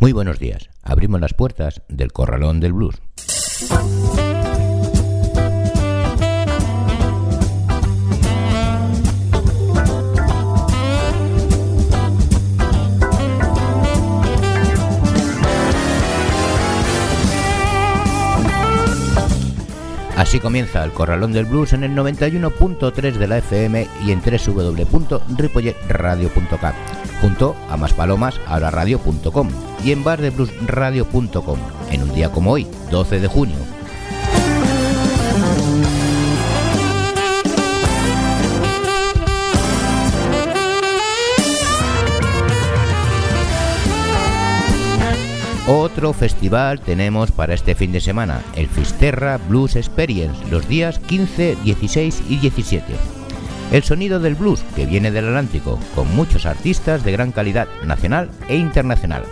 Muy buenos días. Abrimos las puertas del Corralón del Blues. Así comienza el Corralón del Blues en el 91.3 de la FM y en www.ripolletradio.cat junto a más palomas y en bardebluesradio.com en un día como hoy, 12 de junio. Otro festival tenemos para este fin de semana, el Fisterra Blues Experience, los días 15, 16 y 17. El sonido del blues que viene del Atlántico, con muchos artistas de gran calidad nacional e internacional.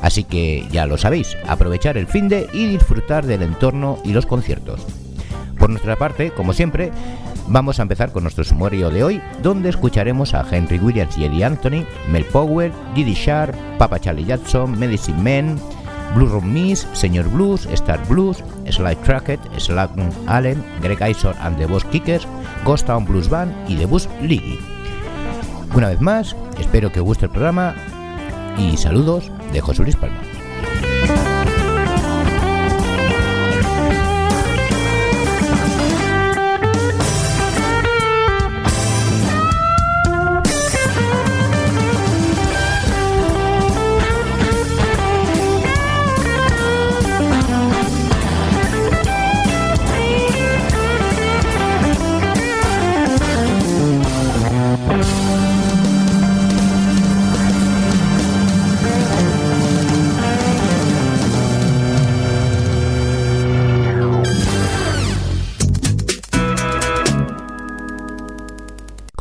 Así que ya lo sabéis, aprovechar el fin de y disfrutar del entorno y los conciertos. Por nuestra parte, como siempre, vamos a empezar con nuestro sumario de hoy, donde escucharemos a Henry Williams y Eddie Anthony, Mel Powell, Didi Sharp, Papa Charlie Jackson, Medicine Man, Blue Room Miss, Señor Blues, Star Blues, Sly Trackett, Slack Allen, Greg Isor and the Boss Kickers, Ghost Town Blues Band y The Bus League. Una vez más, espero que os guste el programa y saludos de José Luis Palma.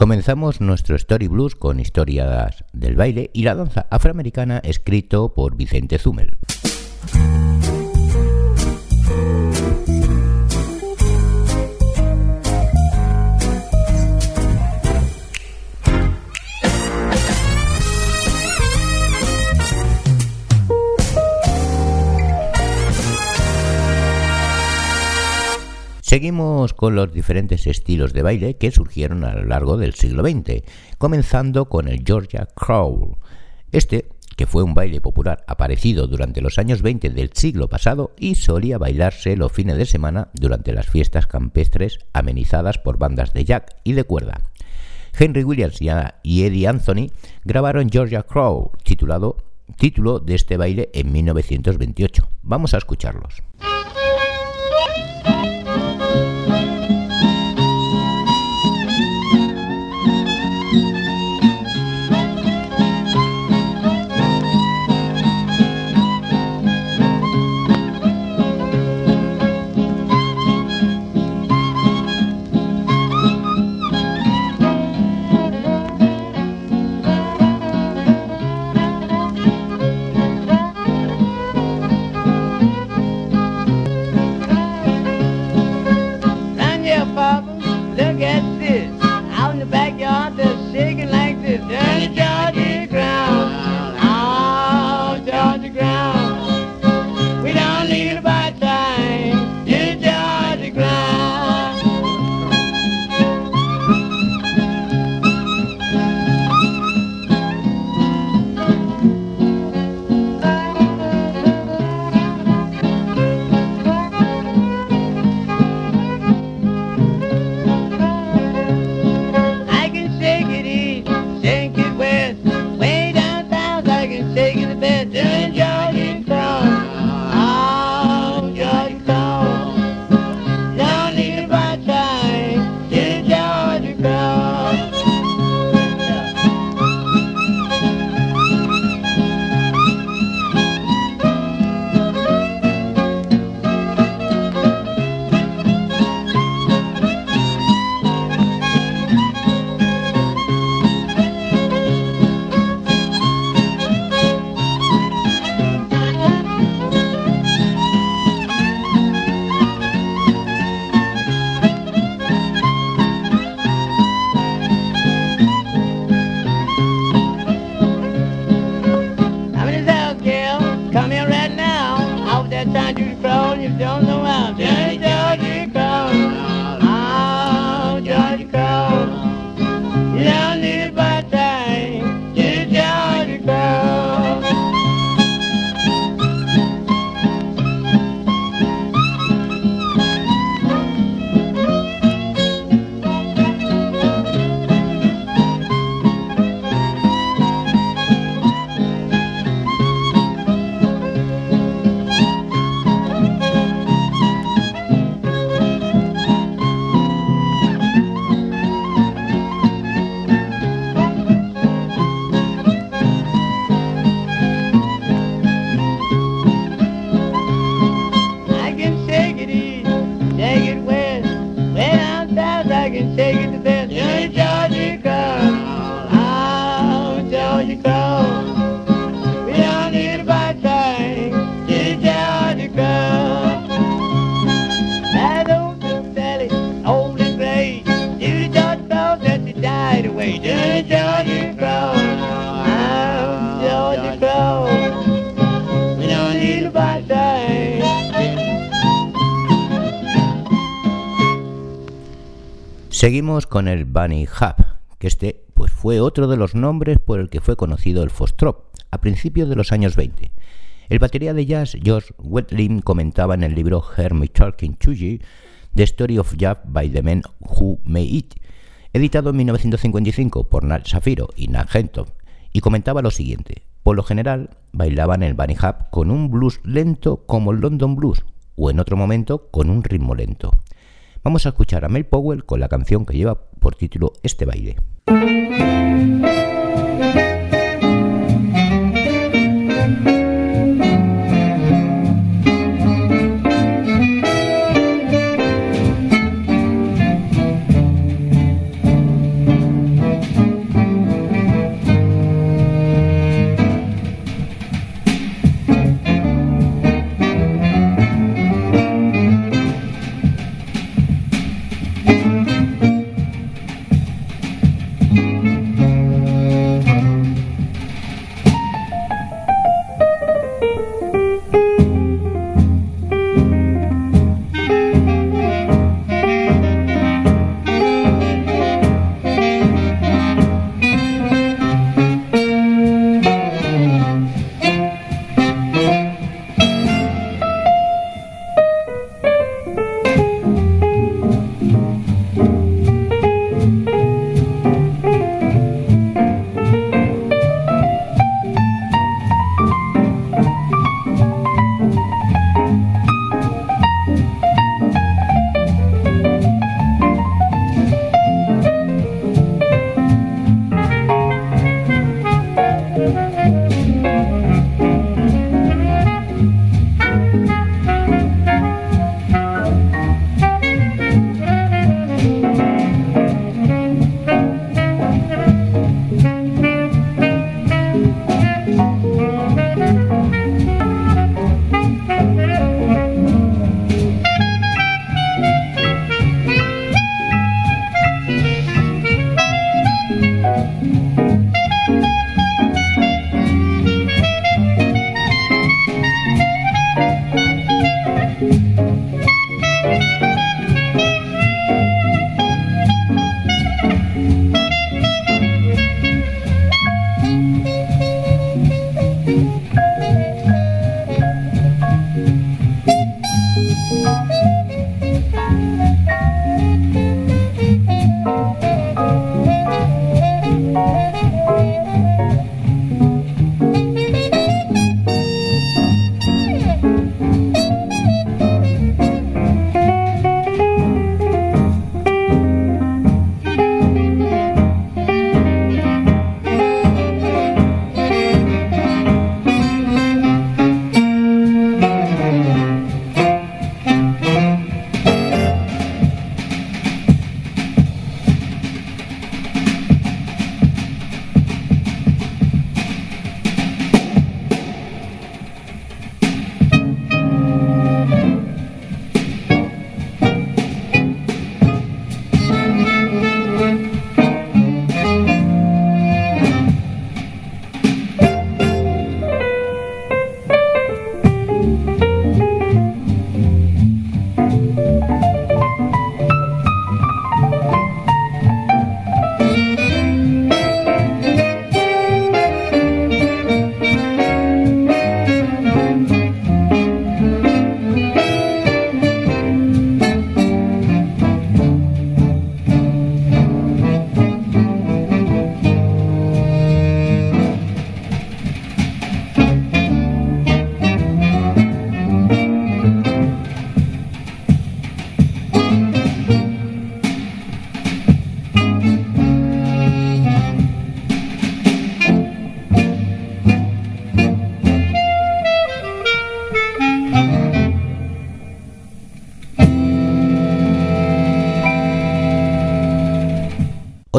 Comenzamos nuestro Story Blues con historias del baile y la danza afroamericana escrito por Vicente Zumel. Seguimos con los diferentes estilos de baile que surgieron a lo largo del siglo XX, comenzando con el Georgia Crawl. Este, que fue un baile popular aparecido durante los años 20 del siglo pasado y solía bailarse los fines de semana durante las fiestas campestres amenizadas por bandas de jack y de cuerda. Henry Williams y Eddie Anthony grabaron Georgia Crawl, titulado título de este baile en 1928. Vamos a escucharlos. Seguimos con el Bunny Hub, que este pues fue otro de los nombres por el que fue conocido el Fostrop a principios de los años 20. El batería de jazz Josh Wetlin comentaba en el libro Hear Talking The Story of Jazz by the Men Who Made It, editado en 1955 por Nat Safiro y Nat Henton, y comentaba lo siguiente. Por lo general, bailaban el Bunny Hub con un blues lento como el London Blues, o en otro momento con un ritmo lento. Vamos a escuchar a Mel Powell con la canción que lleva por título Este baile.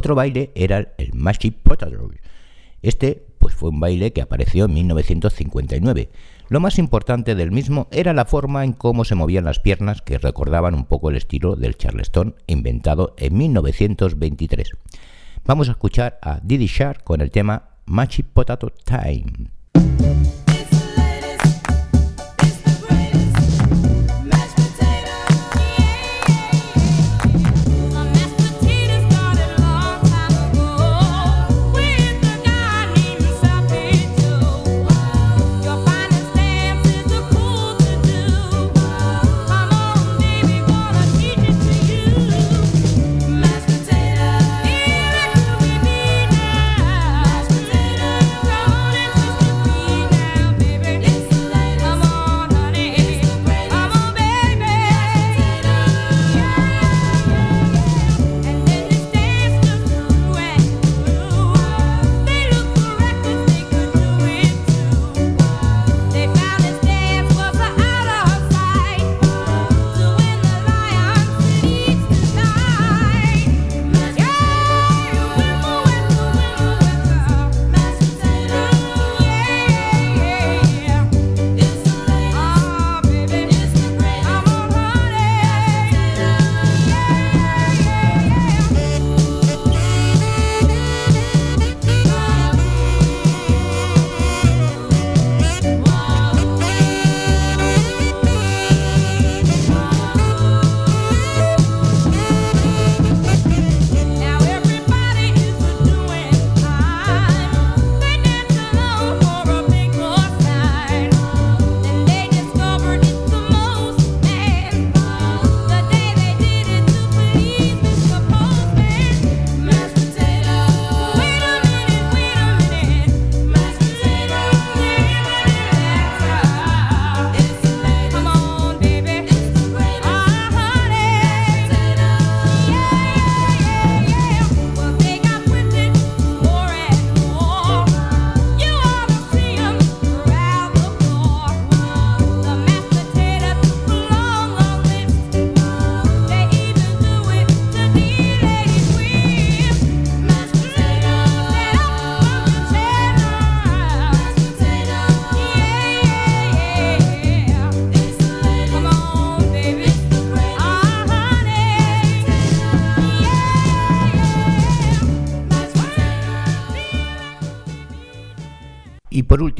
Otro baile era el Magic Potato. Este pues fue un baile que apareció en 1959. Lo más importante del mismo era la forma en cómo se movían las piernas que recordaban un poco el estilo del charleston inventado en 1923. Vamos a escuchar a Diddy Shark con el tema Machi Potato Time.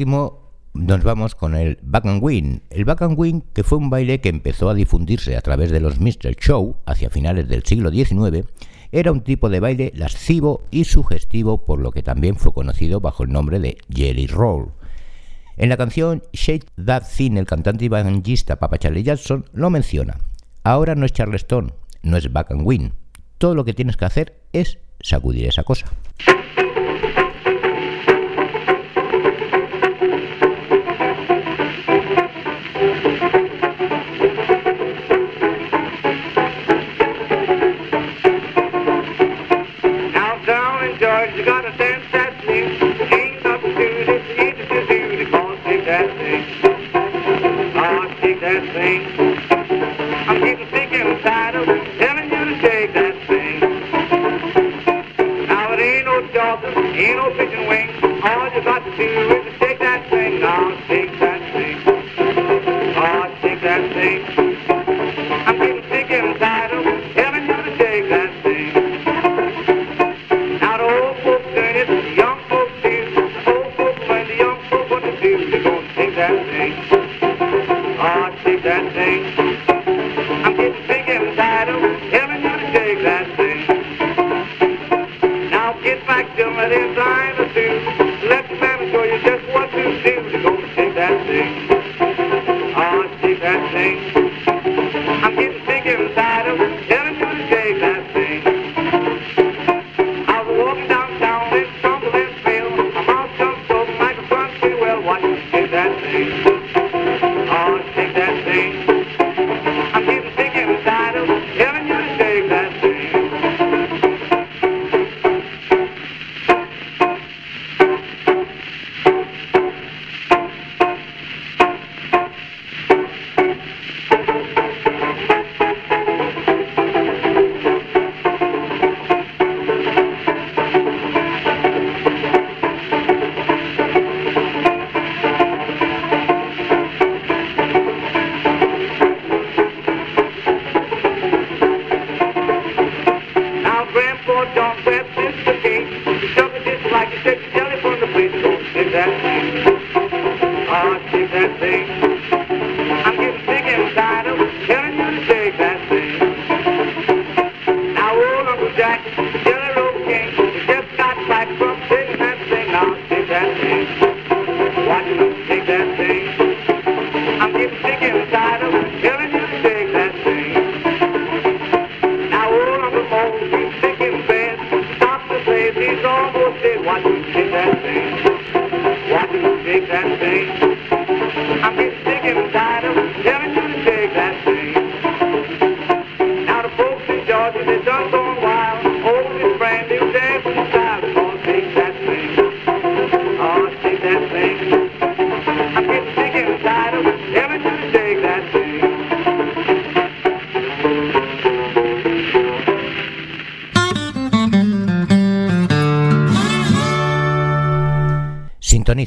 Último, nos vamos con el Back and Win. El Back and Win, que fue un baile que empezó a difundirse a través de los Mr. Show hacia finales del siglo XIX, era un tipo de baile lascivo y sugestivo, por lo que también fue conocido bajo el nombre de Jelly Roll. En la canción Shake That Thing, el cantante y evangelista Papa Charlie Jackson lo menciona. Ahora no es Charleston, no es Back and Win. Todo lo que tienes que hacer es sacudir esa cosa.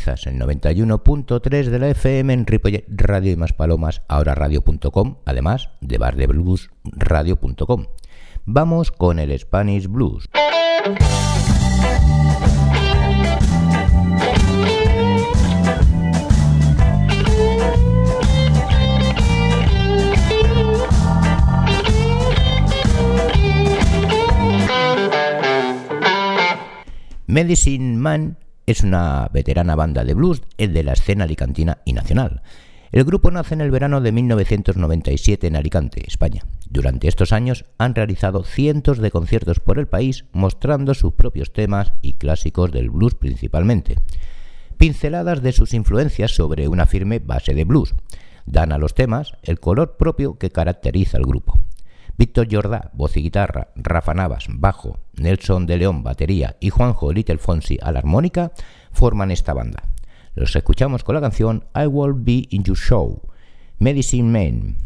Sintonizas el 91.3 de la FM en Ripollet Radio y más palomas, ahora radio.com, además de bardebluesradio.com. Vamos con el Spanish Blues. Medicine Man es una veterana banda de blues de la escena alicantina y nacional. El grupo nace en el verano de 1997 en Alicante, España. Durante estos años han realizado cientos de conciertos por el país mostrando sus propios temas y clásicos del blues principalmente. Pinceladas de sus influencias sobre una firme base de blues dan a los temas el color propio que caracteriza al grupo. Víctor Jordá, voz y guitarra, Rafa Navas, bajo, Nelson de León, batería y Juanjo Little Fonsi a la armónica forman esta banda. Los escuchamos con la canción I Will Be in Your Show, Medicine Man.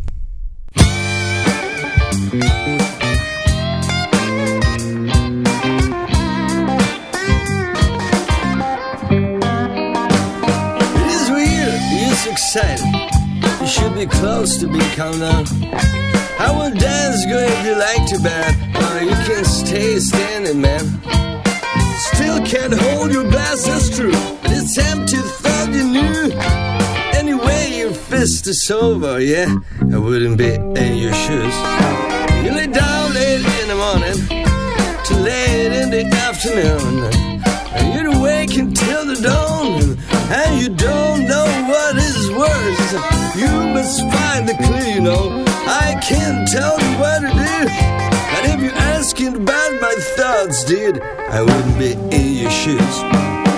Should be close to be. I will dance good if you like to bad. Or you can stay standing, man. Still can't hold your glass, that's true. But it's empty, thought you knew. Anyway, your fist is over, yeah. I wouldn't be in your shoes. You lay down late in the morning to late in the afternoon. And you're awake until the dawn, and you don't know what is worse. You must find the clue, you know. I can't tell you what it is. And if you're asking about my thoughts, dude, I wouldn't be in your shoes.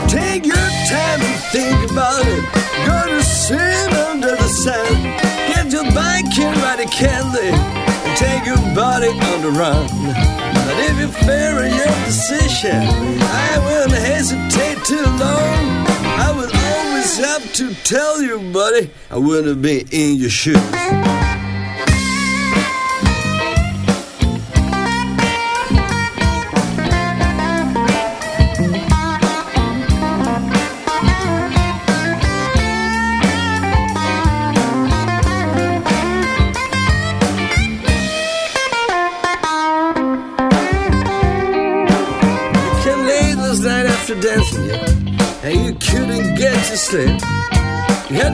Take your time to think about it. Go to sit under the sun. Get your bike and ride a candy. And take your body on the run. But if you're fair in your decision, I won't hesitate too long. I will always have to tell you, buddy, I wouldn't be in your shoes.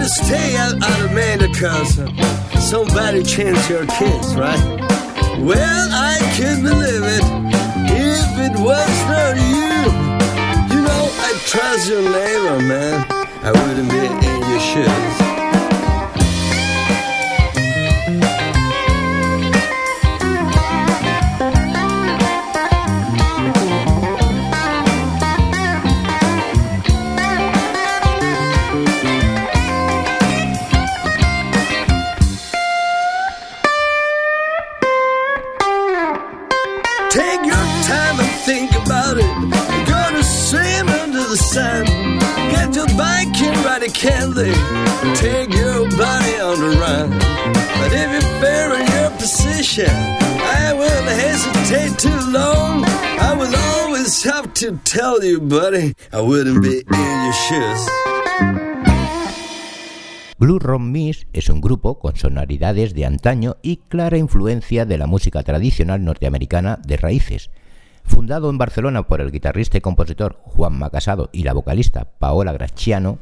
Stay out, of man because somebody changed your kids, right? Well, I could believe it if it was not you. You know, I trust your neighbor, man. I wouldn't be in your shoes. To tell. Blue Ron Miss es un grupo con sonoridades de antaño y clara influencia de la música tradicional norteamericana de raíces. Fundado en Barcelona por el guitarrista y compositor Juan Macasado y la vocalista Paola Graciano,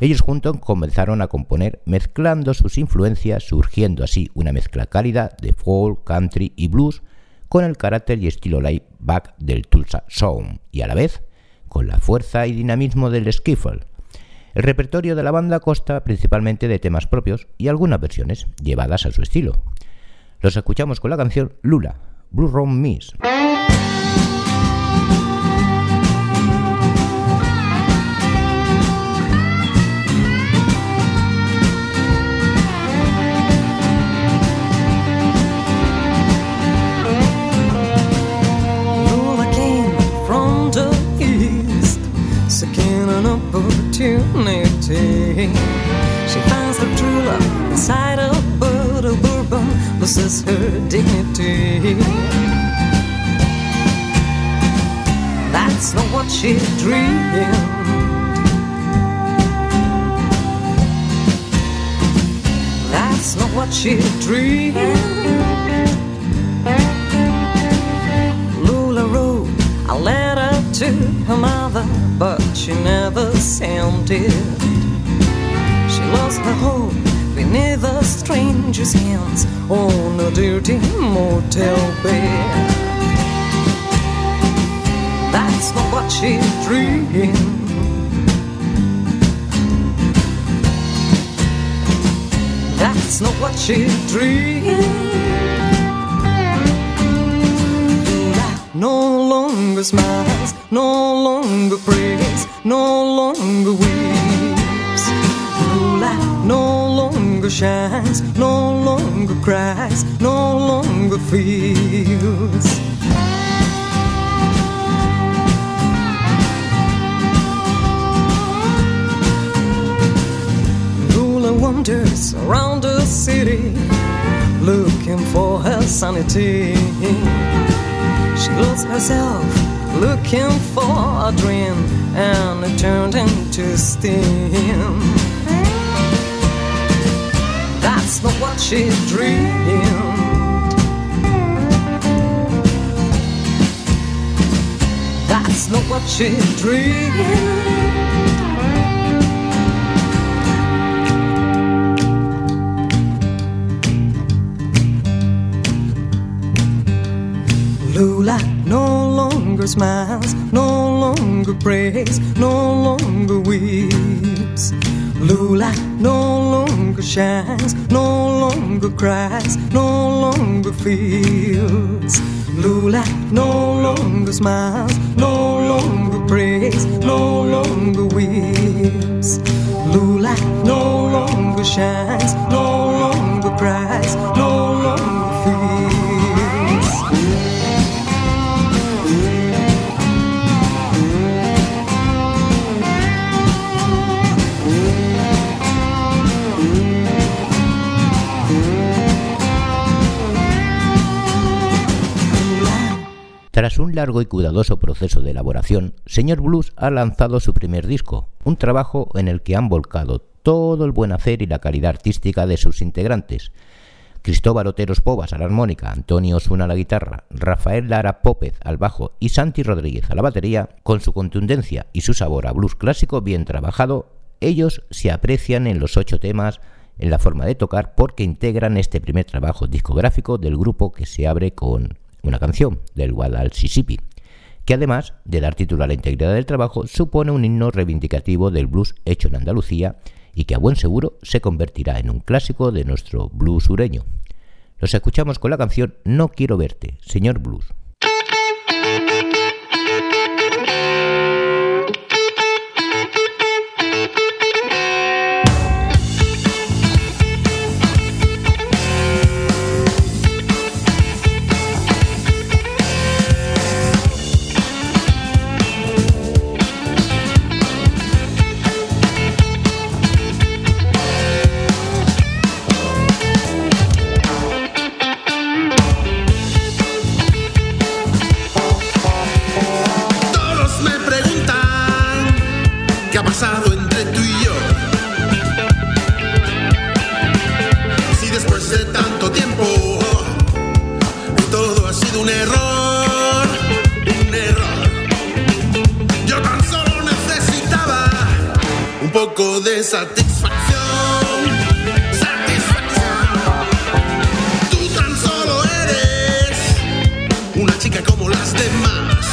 ellos juntos comenzaron a componer mezclando sus influencias, surgiendo así una mezcla cálida de folk, country y blues con el carácter y estilo live back del Tulsa Sound y a la vez con la fuerza y dinamismo del skiffle. El repertorio de la banda consta principalmente de temas propios y algunas versiones llevadas a su estilo. Los escuchamos con la canción Lula, Blue Room Miss. dreaming. She finds her true love inside a bottle of bourbon, loses her dignity. That's not what she dreamed. That's not what she dreamed. Lula wrote a letter to her mother, but she never sent it. Lost her home beneath a stranger's hands on a dirty motel bed. That's not what she dreamed. That's not what she dreamed. No longer smiles, no longer prays, no longer weeps. No longer shines, no longer cries, no longer feels. Lula wanders around the city looking for her sanity. She lost herself looking for a dream and it turned into steam. Not what she dreamed. That's not what she dreamed. Lula no longer smiles, no longer prays, no longer weeps. Lula no shines, no longer cries, no longer feels. Lula no longer smiles, no longer prays, no longer weeps. Lula no longer shines, no longer cries, Tras un largo y cuidadoso proceso de elaboración, Señor Blues ha lanzado su primer disco, un trabajo en el que han volcado todo el buen hacer y la calidad artística de sus integrantes. Cristóbal Oteros Povas a la armónica, Antonio Osuna a la guitarra, Rafael Lara Pópez al bajo y Santi Rodríguez a la batería, con su contundencia y su sabor a blues clásico bien trabajado, ellos se aprecian en los ocho temas en la forma de tocar porque integran este primer trabajo discográfico del grupo que se abre con una canción del Guadalsisipi, que además de dar título a la integridad del trabajo, supone un himno reivindicativo del blues hecho en Andalucía y que a buen seguro se convertirá en un clásico de nuestro blues sureño. Los escuchamos con la canción No quiero verte, señor blues. Poco de satisfacción. Satisfacción. Tú tan solo eres una chica como las demás.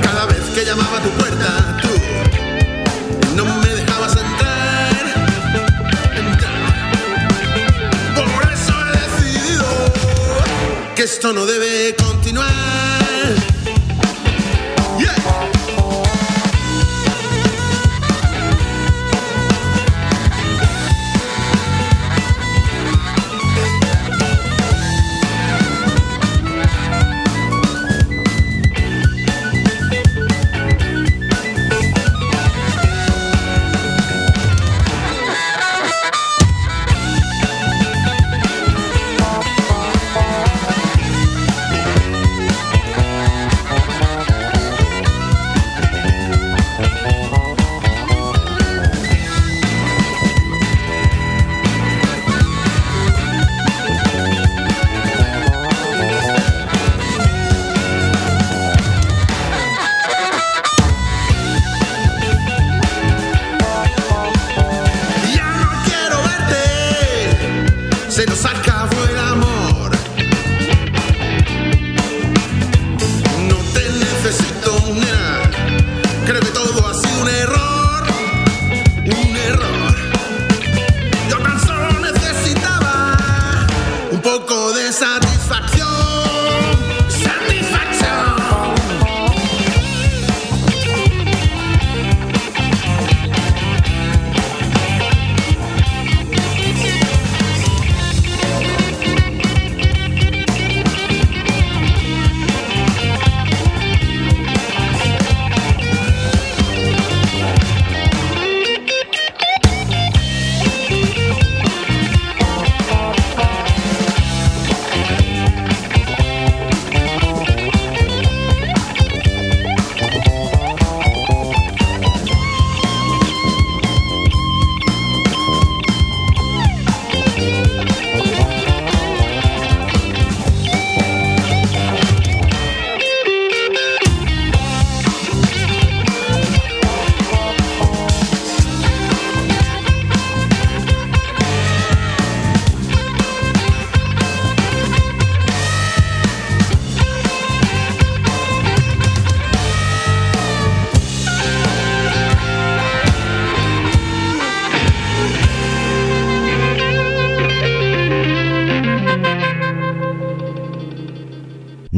Cada vez que llamaba a tu puerta, tú no me dejabas entrar. entrar. Por eso he decidido que esto no debe continuar.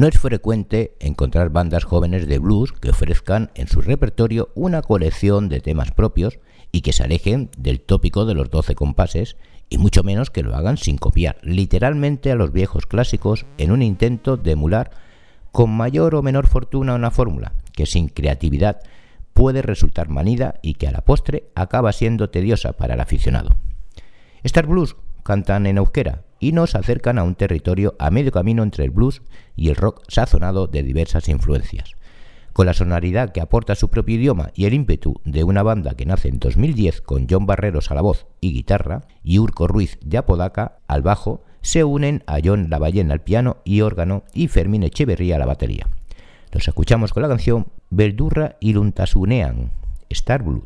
No es frecuente encontrar bandas jóvenes de blues que ofrezcan en su repertorio una colección de temas propios y que se alejen del tópico de los 12 compases y mucho menos que lo hagan sin copiar literalmente a los viejos clásicos en un intento de emular con mayor o menor fortuna una fórmula que sin creatividad puede resultar manida y que a la postre acaba siendo tediosa para el aficionado. Star Blues cantan en euskera y nos acercan a un territorio a medio camino entre el blues y el rock sazonado de diversas influencias. Con la sonoridad que aporta su propio idioma y el ímpetu de una banda que nace en 2010 con John Barreros a la voz y guitarra y Urco Ruiz de Apodaca al bajo, se unen a John Lavallén al piano y órgano y Fermín Echeverría a la batería. Los escuchamos con la canción Beldurra Iruntasunean, Star Blues.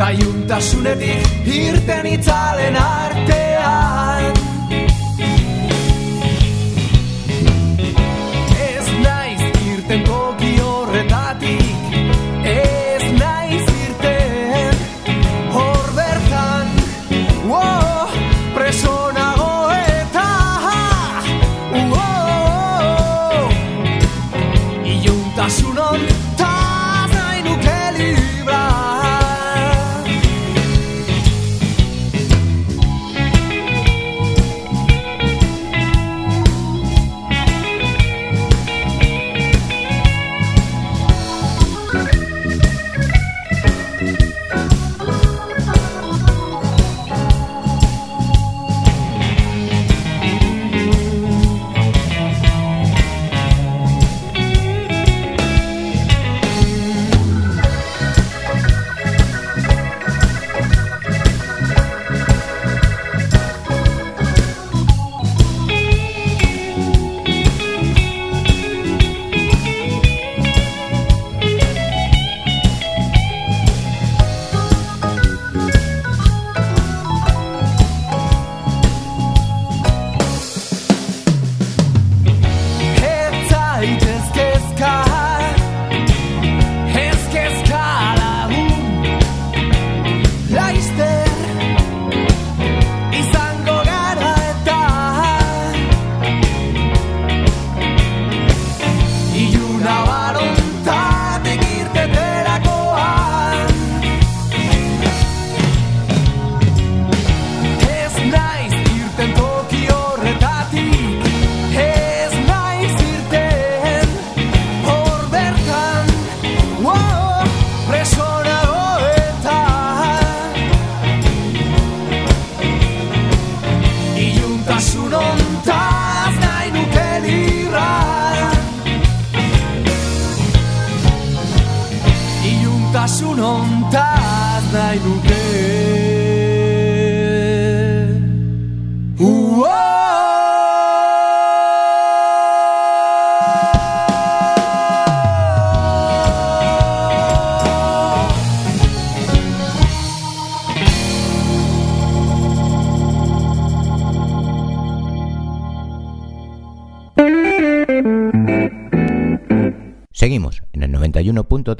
Taiuntasunetik irten itzalen artean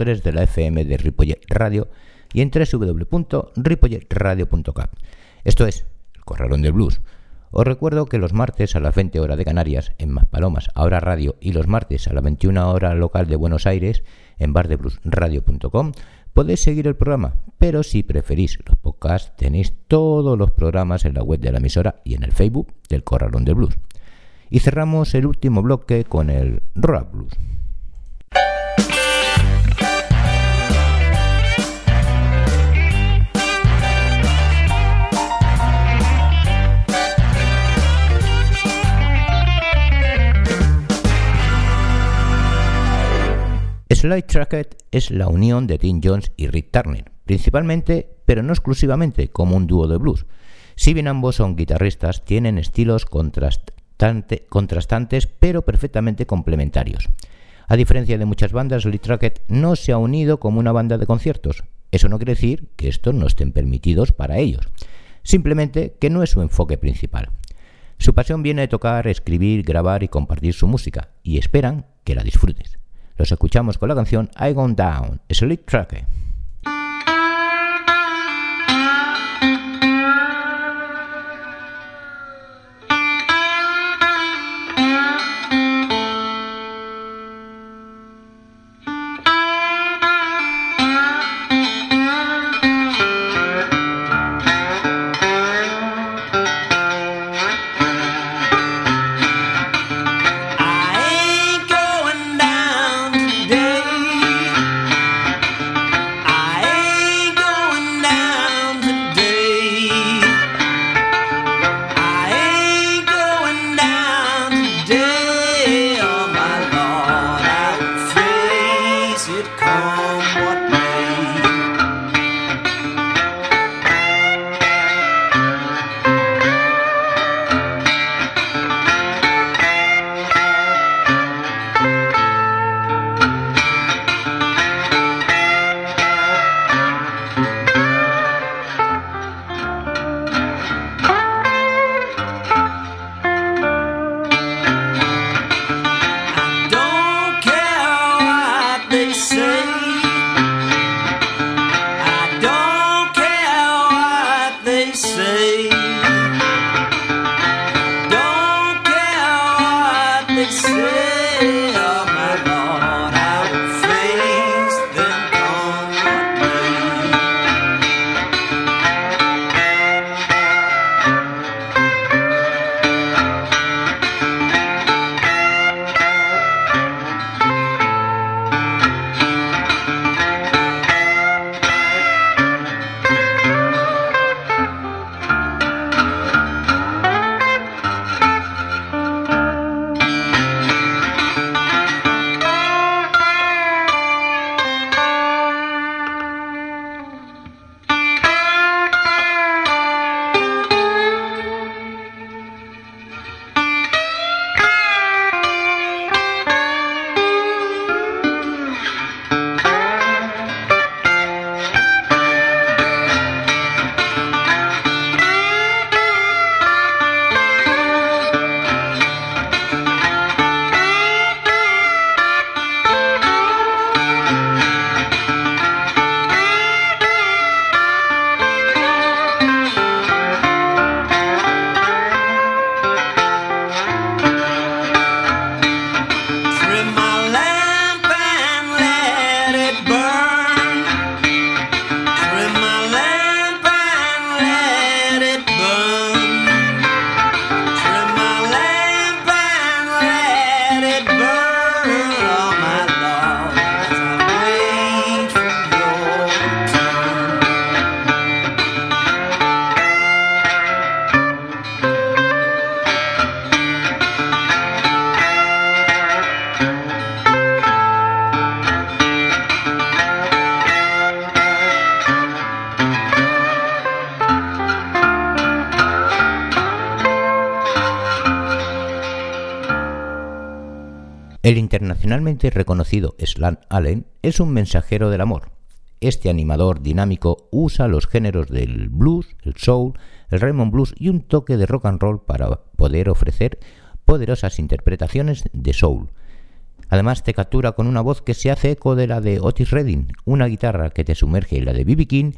91.3 de la FM de Ripollet Radio y en www.ripolletradio.cap. Esto es El Corralón del Blues. Os recuerdo que los martes a las 20 horas de Canarias en Maspalomas, ahora radio, y los martes a las 21 horas local de Buenos Aires en bardebluesradio.com podéis seguir el programa, pero si preferís los podcasts tenéis todos los programas en la web de la emisora y en el Facebook del Corralón del Blues. Y cerramos el último bloque con el Rap Blues. Slide Tracket es la unión de Tim Jones y Rick Turner, principalmente, pero no exclusivamente, como un dúo de blues. Si bien ambos son guitarristas, tienen estilos contrastante- contrastantes, pero perfectamente complementarios. A diferencia de muchas bandas, Slide Tracket no se ha unido como una banda de conciertos. Eso no quiere decir que estos no estén permitidos para ellos, simplemente que no es su enfoque principal. Su pasión viene de tocar, escribir, grabar y compartir su música, y esperan que la disfrutes. Los escuchamos con la canción I Gone Down, Slip Tracker. Internacionalmente reconocido Slan Allen es un mensajero del amor. Este animador dinámico usa los géneros del blues, el soul, el Raymond Blues y un toque de rock and roll para poder ofrecer poderosas interpretaciones de soul. Además te captura con una voz que se hace eco de la de Otis Redding, una guitarra que te sumerge en la de B.B. King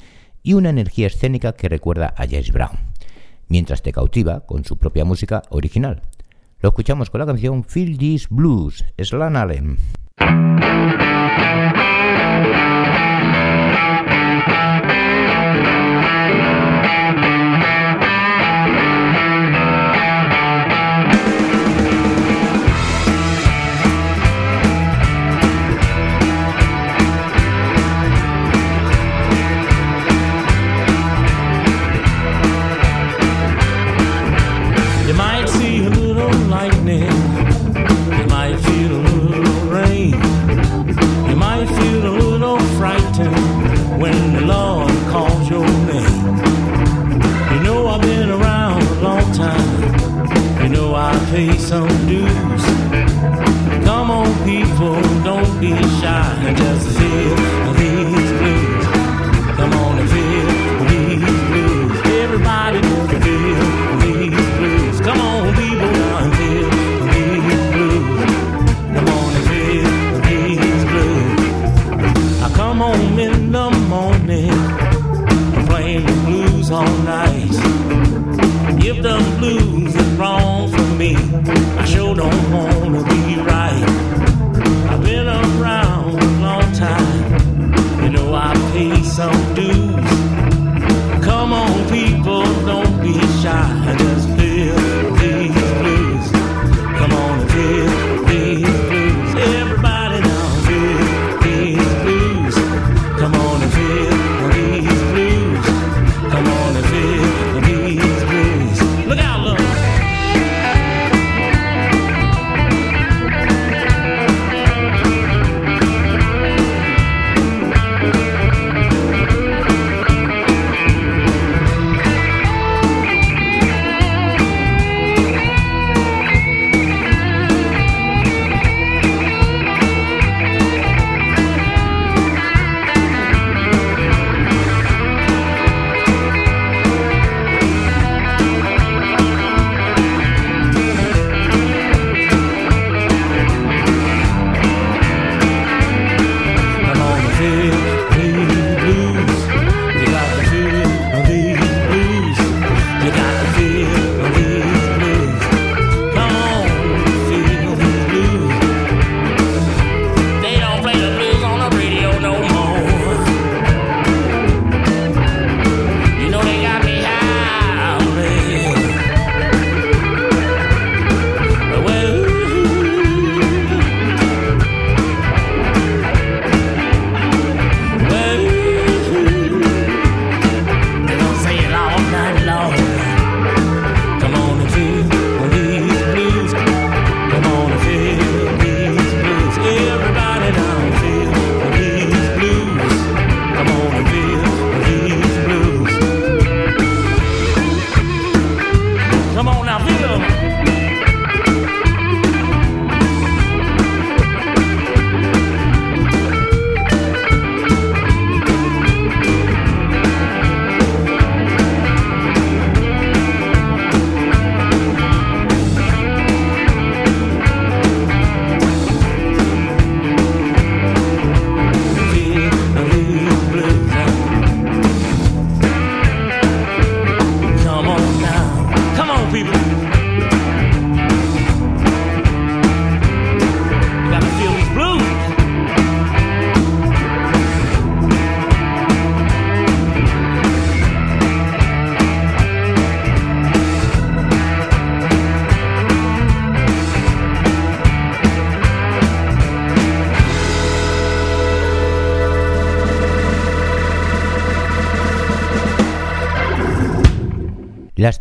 y una energía escénica que recuerda a James Brown, mientras te cautiva con su propia música original. Lo escuchamos con la canción Feel This Blues, Slan Allen. case on duty.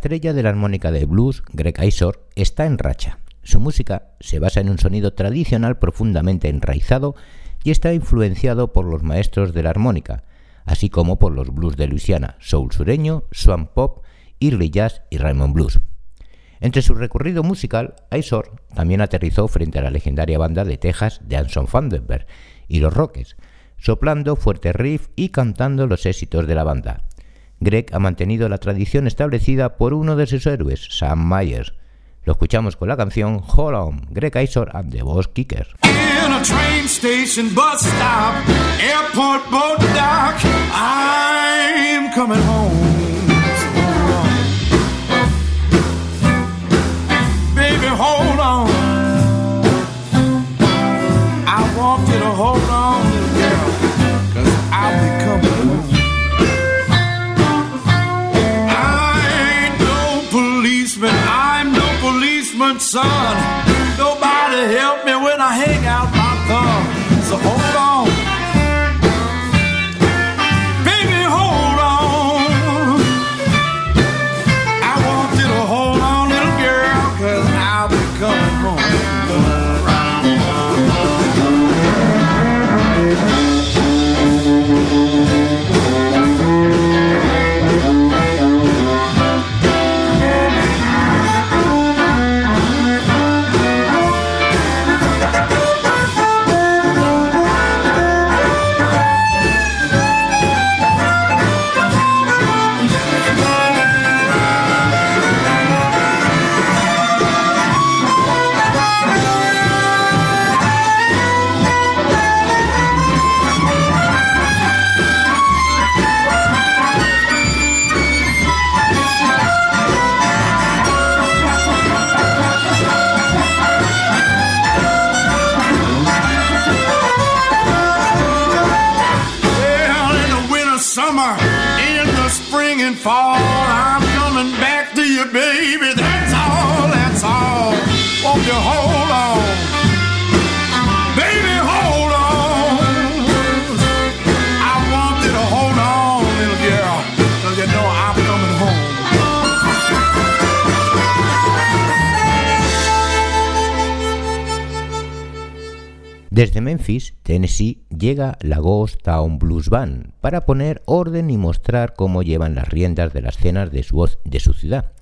Estrella de la armónica de blues, Greg Isor, está en racha. Su música se basa en un sonido tradicional profundamente enraizado y está influenciado por los maestros de la armónica, así como por los blues de Luisiana, soul sureño, swamp pop, early jazz y Raymond Blues. Entre su recorrido musical, Aizor también aterrizó frente a la legendaria banda de Texas de Anson Fandenberg y los Rockets, soplando fuerte riff y cantando los éxitos de la banda. Greg ha mantenido la tradición establecida por uno de sus héroes, Sam Myers. Lo escuchamos con la canción Hold On, Greg Aizor and the Boss Kickers. Baby, hold on. Son. Nobody help me when I hang out summer, in the spring and fall, I'm coming back to you, baby. That's all, that's all. Won't you hold on? Desde Memphis, Tennessee, llega la Ghost Town Blues Band para poner orden y mostrar cómo llevan las riendas de las escenas de su, de su ciudad.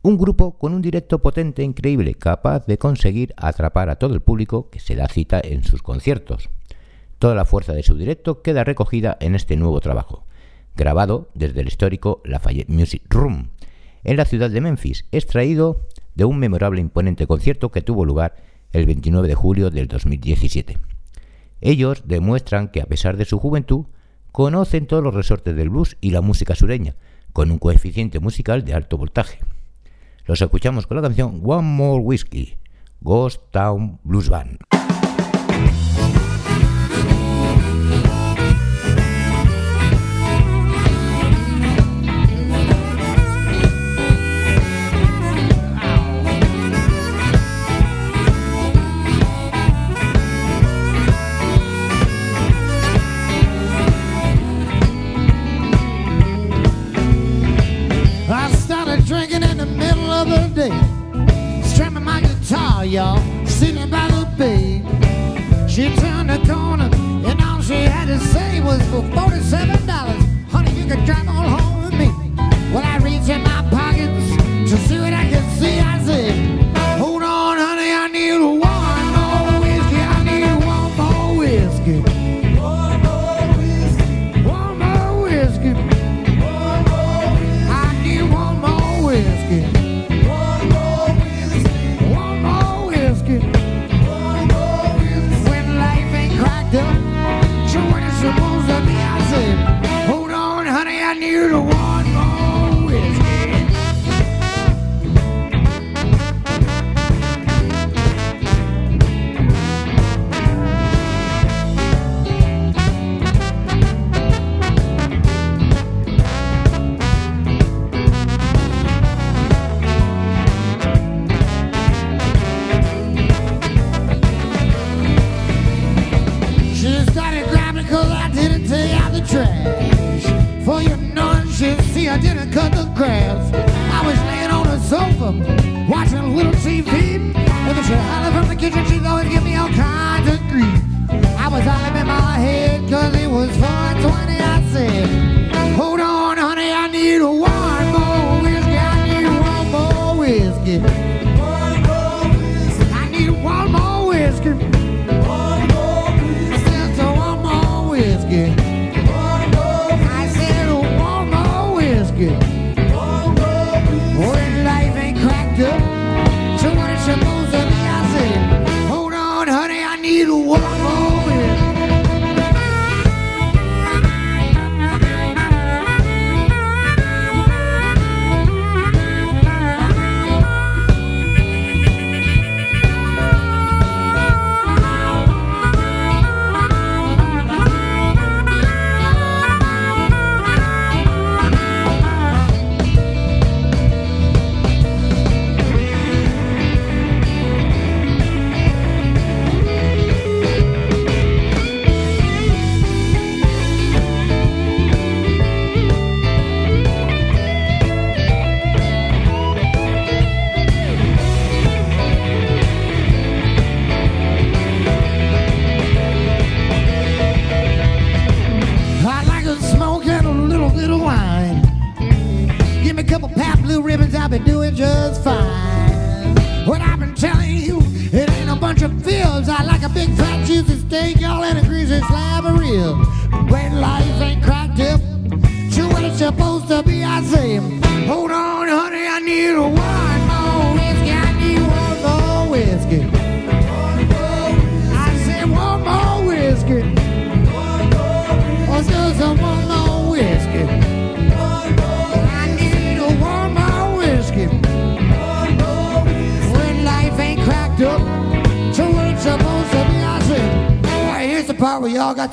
Un grupo con un directo potente e increíble, capaz de conseguir atrapar a todo el público que se da cita en sus conciertos. Toda la fuerza de su directo queda recogida en este nuevo trabajo, grabado desde el histórico Lafayette Music Room, en la ciudad de Memphis, extraído de un memorable e imponente concierto que tuvo lugar el 29 de julio del 2017. Ellos demuestran que a pesar de su juventud, conocen todos los resortes del blues y la música sureña, con un coeficiente musical de alto voltaje. Los escuchamos con la canción One More Whiskey, Ghost Town Blues Band. Y'all, sitting by the bay. She turned the corner, and all she had to say was for forty-seven dollars, honey, you can drive on home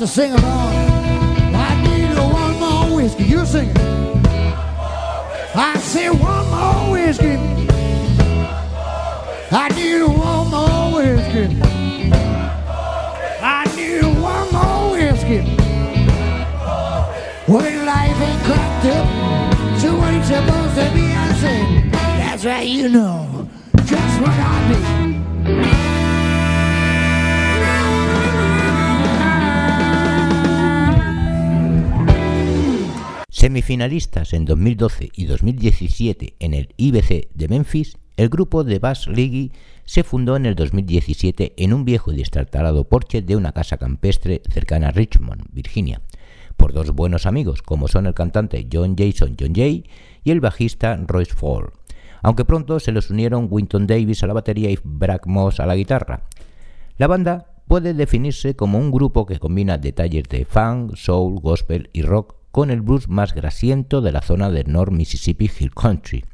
to sing along. I need one more whiskey. You sing it. I said one more whiskey. I need one more whiskey. I need one more whiskey. When life ain't cracked up to it's supposed to be, I said, that's right, you know just what I need. Semifinalistas en 2012 y 2017 en el IBC de Memphis, el grupo de Bass League se fundó en el 2017 en un viejo y destartalado porche de una casa campestre cercana a Richmond, Virginia, por dos buenos amigos como son el cantante John Jason John Jay y el bajista Royce Fall, aunque pronto se les unieron Winton Davis a la batería y Brad Moss a la guitarra. La banda puede definirse como un grupo que combina detalles de funk, soul, gospel y rock con el blues más grasiento de la zona del North Mississippi Hill Country.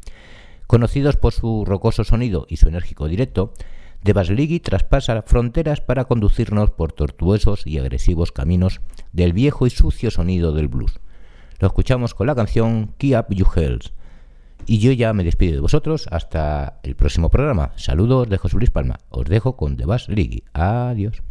Conocidos por su rocoso sonido y su enérgico directo, The Bass League traspasa fronteras para conducirnos por tortuosos y agresivos caminos del viejo y sucio sonido del blues. Lo escuchamos con la canción Key Up You Hells. Y yo ya me despido de vosotros hasta el próximo programa. Saludos de José Luis Palma. Os dejo con The Bass League. Adiós.